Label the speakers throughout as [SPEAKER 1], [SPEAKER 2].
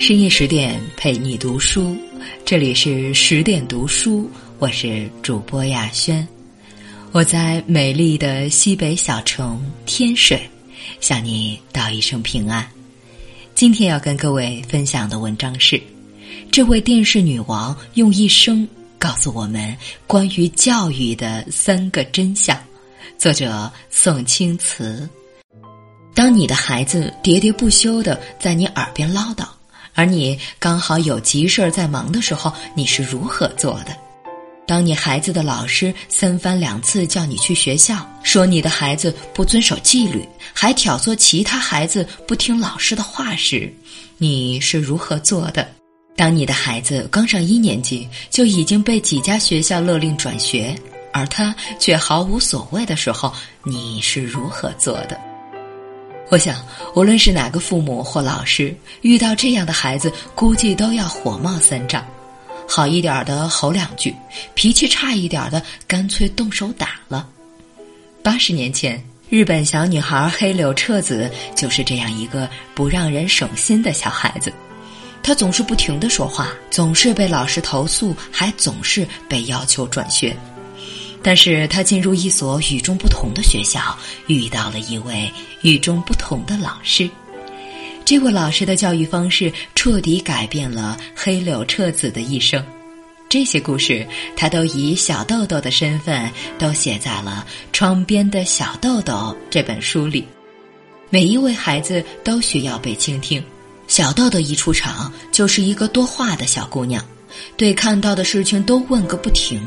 [SPEAKER 1] 深夜十点陪你读书，这里是十点读书，我是主播亚轩，我在美丽的西北小城天水，向你道一声平安。今天要跟各位分享的文章是：这位电视女王用一生告诉我们关于教育的三个真相。作者宋清慈。当你的孩子喋喋不休的在你耳边唠叨。而你刚好有急事儿在忙的时候，你是如何做的？当你孩子的老师三番两次叫你去学校，说你的孩子不遵守纪律，还挑唆其他孩子不听老师的话时，你是如何做的？当你的孩子刚上一年级就已经被几家学校勒令转学，而他却毫无所谓的时候，你是如何做的？我想，无论是哪个父母或老师，遇到这样的孩子，估计都要火冒三丈。好一点的吼两句，脾气差一点的干脆动手打了。八十年前，日本小女孩黑柳彻子就是这样一个不让人省心的小孩子。她总是不停的说话，总是被老师投诉，还总是被要求转学。但是他进入一所与众不同的学校，遇到了一位与众不同的老师。这位老师的教育方式彻底改变了黑柳彻子的一生。这些故事，他都以小豆豆的身份都写在了《窗边的小豆豆》这本书里。每一位孩子都需要被倾听。小豆豆一出场就是一个多话的小姑娘，对看到的事情都问个不停。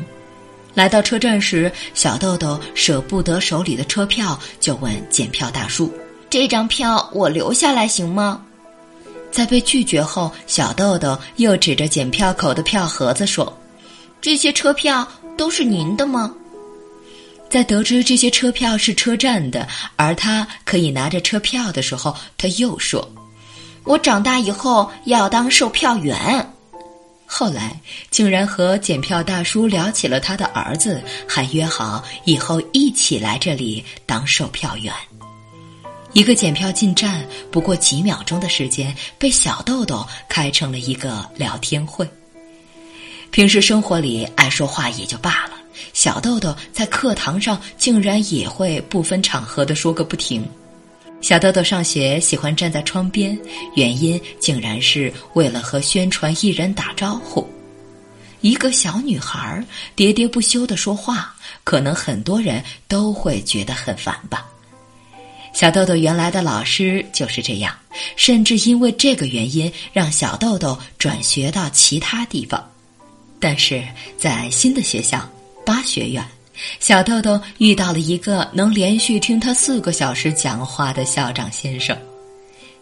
[SPEAKER 1] 来到车站时，小豆豆舍不得手里的车票，就问检票大叔：“
[SPEAKER 2] 这张票我留下来行吗？”
[SPEAKER 1] 在被拒绝后，小豆豆又指着检票口的票盒子说：“
[SPEAKER 2] 这些车票都是您的吗？”
[SPEAKER 1] 在得知这些车票是车站的，而他可以拿着车票的时候，他又说：“
[SPEAKER 2] 我长大以后要当售票员。”
[SPEAKER 1] 后来，竟然和检票大叔聊起了他的儿子，还约好以后一起来这里当售票员。一个检票进站不过几秒钟的时间，被小豆豆开成了一个聊天会。平时生活里爱说话也就罢了，小豆豆在课堂上竟然也会不分场合的说个不停。小豆豆上学喜欢站在窗边，原因竟然是为了和宣传艺人打招呼。一个小女孩喋喋不休的说话，可能很多人都会觉得很烦吧。小豆豆原来的老师就是这样，甚至因为这个原因让小豆豆转学到其他地方。但是在新的学校八学院。小豆豆遇到了一个能连续听他四个小时讲话的校长先生。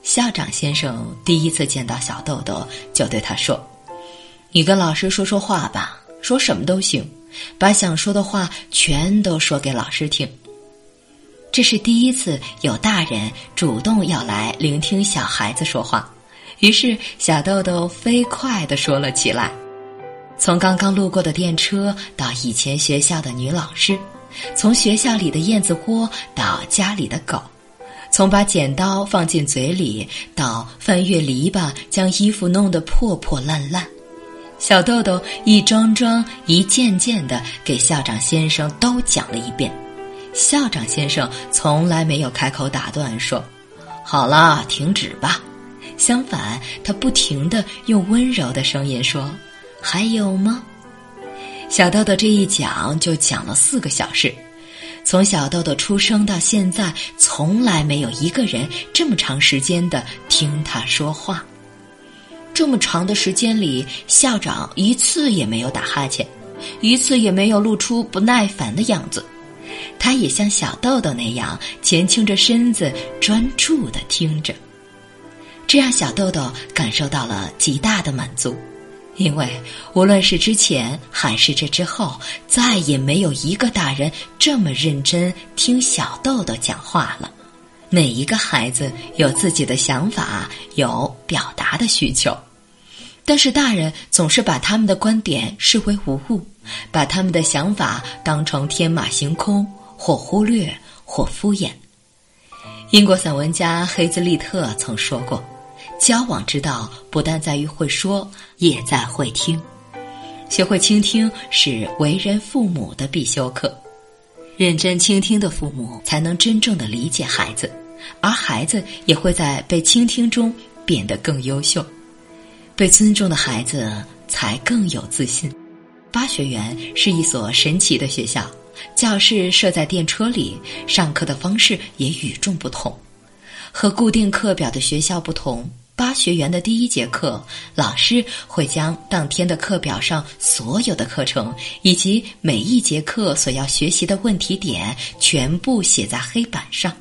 [SPEAKER 1] 校长先生第一次见到小豆豆，就对他说：“你跟老师说说话吧，说什么都行，把想说的话全都说给老师听。”这是第一次有大人主动要来聆听小孩子说话，于是小豆豆飞快地说了起来。从刚刚路过的电车到以前学校的女老师，从学校里的燕子窝到家里的狗，从把剪刀放进嘴里到翻越篱笆将衣服弄得破破烂烂，小豆豆一桩桩一件件的给校长先生都讲了一遍。校长先生从来没有开口打断说：“好了，停止吧。”相反，他不停的用温柔的声音说。还有吗？小豆豆这一讲就讲了四个小时，从小豆豆出生到现在，从来没有一个人这么长时间的听他说话。这么长的时间里，校长一次也没有打哈欠，一次也没有露出不耐烦的样子。他也像小豆豆那样前倾着身子，专注的听着，这让小豆豆感受到了极大的满足。因为无论是之前还是这之后，再也没有一个大人这么认真听小豆豆讲话了。每一个孩子有自己的想法，有表达的需求，但是大人总是把他们的观点视为无物，把他们的想法当成天马行空，或忽略，或敷衍。英国散文家黑兹利特曾说过。交往之道不但在于会说，也在会听。学会倾听是为人父母的必修课。认真倾听的父母，才能真正的理解孩子，而孩子也会在被倾听中变得更优秀。被尊重的孩子才更有自信。巴学园是一所神奇的学校，教室设在电车里，上课的方式也与众不同。和固定课表的学校不同，巴学园的第一节课，老师会将当天的课表上所有的课程以及每一节课所要学习的问题点全部写在黑板上，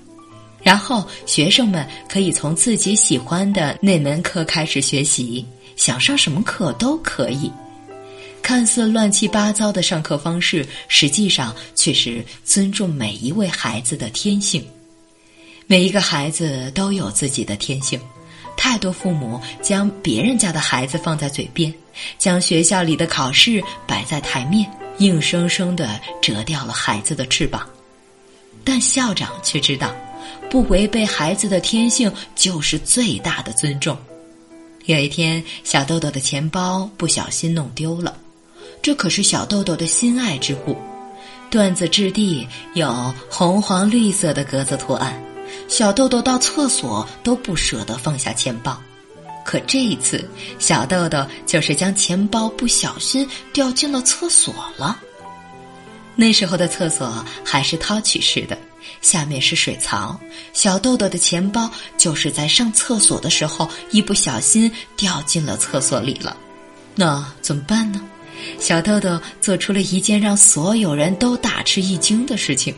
[SPEAKER 1] 然后学生们可以从自己喜欢的那门课开始学习，想上什么课都可以。看似乱七八糟的上课方式，实际上却是尊重每一位孩子的天性。每一个孩子都有自己的天性，太多父母将别人家的孩子放在嘴边，将学校里的考试摆在台面，硬生生的折掉了孩子的翅膀。但校长却知道，不违背孩子的天性就是最大的尊重。有一天，小豆豆的钱包不小心弄丢了，这可是小豆豆的心爱之物，缎子质地，有红黄绿色的格子图案。小豆豆到厕所都不舍得放下钱包，可这一次，小豆豆就是将钱包不小心掉进了厕所了。那时候的厕所还是掏取式的，下面是水槽。小豆豆的钱包就是在上厕所的时候一不小心掉进了厕所里了。那怎么办呢？小豆豆做出了一件让所有人都大吃一惊的事情。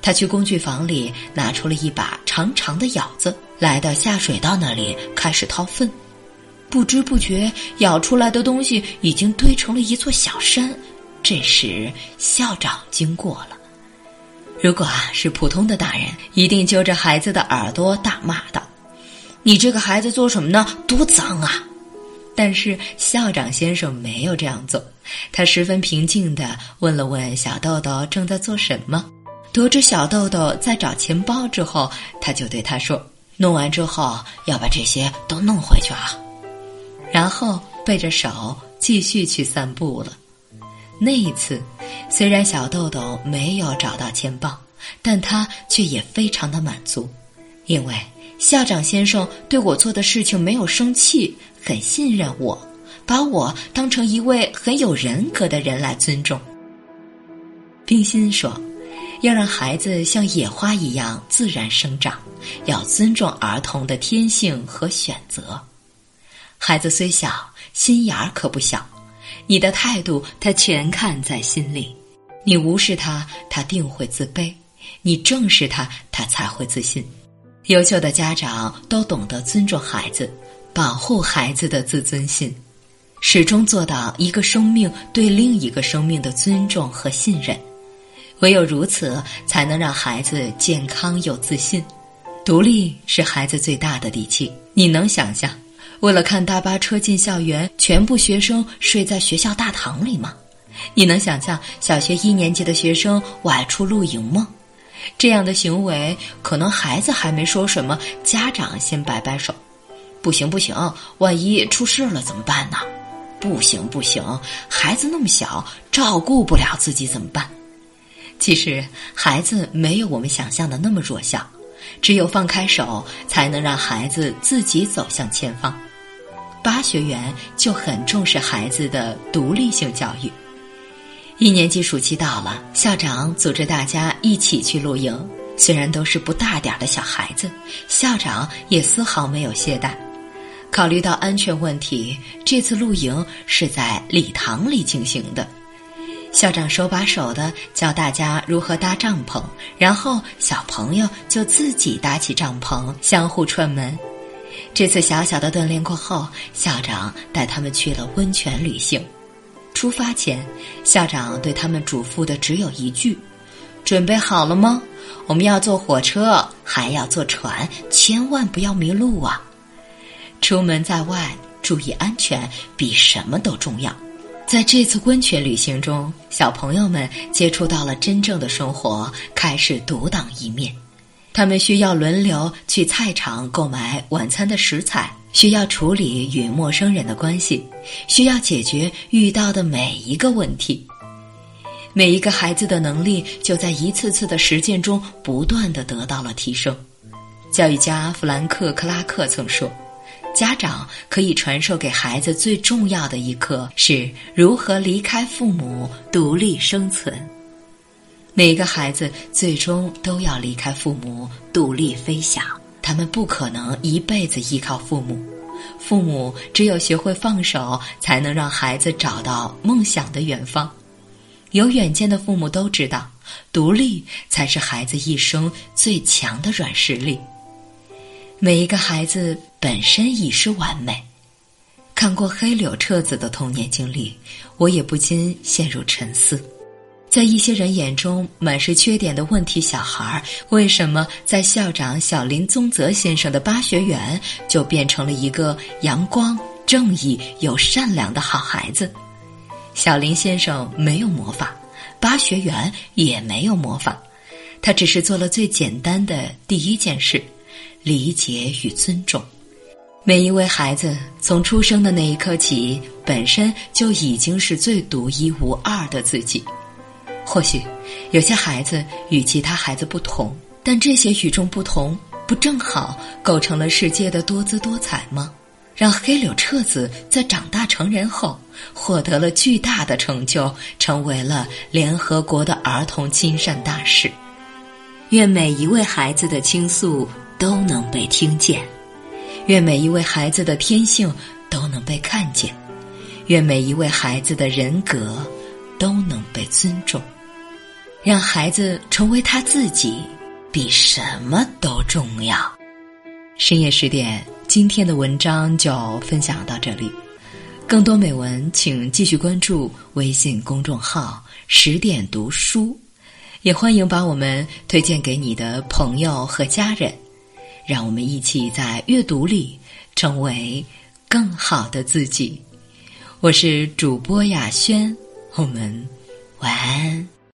[SPEAKER 1] 他去工具房里拿出了一把长长的舀子，来到下水道那里开始掏粪。不知不觉，舀出来的东西已经堆成了一座小山。这时，校长经过了。如果啊是普通的大人，一定揪着孩子的耳朵大骂道：“你这个孩子做什么呢？多脏啊！”但是校长先生没有这样做，他十分平静地问了问小豆豆正在做什么。得知小豆豆在找钱包之后，他就对他说：“弄完之后要把这些都弄回去啊。”然后背着手继续去散步了。那一次，虽然小豆豆没有找到钱包，但他却也非常的满足，因为校长先生对我做的事情没有生气，很信任我，把我当成一位很有人格的人来尊重。冰心说。要让孩子像野花一样自然生长，要尊重儿童的天性和选择。孩子虽小，心眼儿可不小。你的态度，他全看在心里。你无视他，他定会自卑；你正视他，他才会自信。优秀的家长都懂得尊重孩子，保护孩子的自尊心，始终做到一个生命对另一个生命的尊重和信任。唯有如此，才能让孩子健康又自信。独立是孩子最大的底气。你能想象，为了看大巴车进校园，全部学生睡在学校大堂里吗？你能想象小学一年级的学生外出露营吗？这样的行为，可能孩子还没说什么，家长先摆摆手：“不行不行，万一出事了怎么办呢？”“不行不行，孩子那么小，照顾不了自己怎么办？”其实，孩子没有我们想象的那么弱小，只有放开手，才能让孩子自己走向前方。八学园就很重视孩子的独立性教育。一年级暑期到了，校长组织大家一起去露营。虽然都是不大点儿的小孩子，校长也丝毫没有懈怠。考虑到安全问题，这次露营是在礼堂里进行的。校长手把手的教大家如何搭帐篷，然后小朋友就自己搭起帐篷，相互串门。这次小小的锻炼过后，校长带他们去了温泉旅行。出发前，校长对他们嘱咐的只有一句：“准备好了吗？我们要坐火车，还要坐船，千万不要迷路啊！出门在外，注意安全，比什么都重要。”在这次温泉旅行中，小朋友们接触到了真正的生活，开始独当一面。他们需要轮流去菜场购买晚餐的食材，需要处理与陌生人的关系，需要解决遇到的每一个问题。每一个孩子的能力就在一次次的实践中不断的得到了提升。教育家弗兰克·克拉克曾说：“家长可以传授给孩子最重要的一课是如何离开父母独立生存。”每个孩子最终都要离开父母独立飞翔，他们不可能一辈子依靠父母。父母只有学会放手，才能让孩子找到梦想的远方。有远见的父母都知道，独立才是孩子一生最强的软实力。每一个孩子本身已是完美。看过黑柳彻子的童年经历，我也不禁陷入沉思。在一些人眼中满是缺点的问题小孩，为什么在校长小林宗泽先生的巴学园就变成了一个阳光、正义又善良的好孩子？小林先生没有魔法，巴学园也没有魔法，他只是做了最简单的第一件事：理解与尊重。每一位孩子从出生的那一刻起，本身就已经是最独一无二的自己。或许，有些孩子与其他孩子不同，但这些与众不同，不正好构成了世界的多姿多彩吗？让黑柳彻子在长大成人后，获得了巨大的成就，成为了联合国的儿童亲善大使。愿每一位孩子的倾诉都能被听见，愿每一位孩子的天性都能被看见，愿每一位孩子的人格都能被尊重。让孩子成为他自己，比什么都重要。深夜十点，今天的文章就分享到这里。更多美文，请继续关注微信公众号“十点读书”，也欢迎把我们推荐给你的朋友和家人。让我们一起在阅读里成为更好的自己。我是主播雅轩，我们晚安。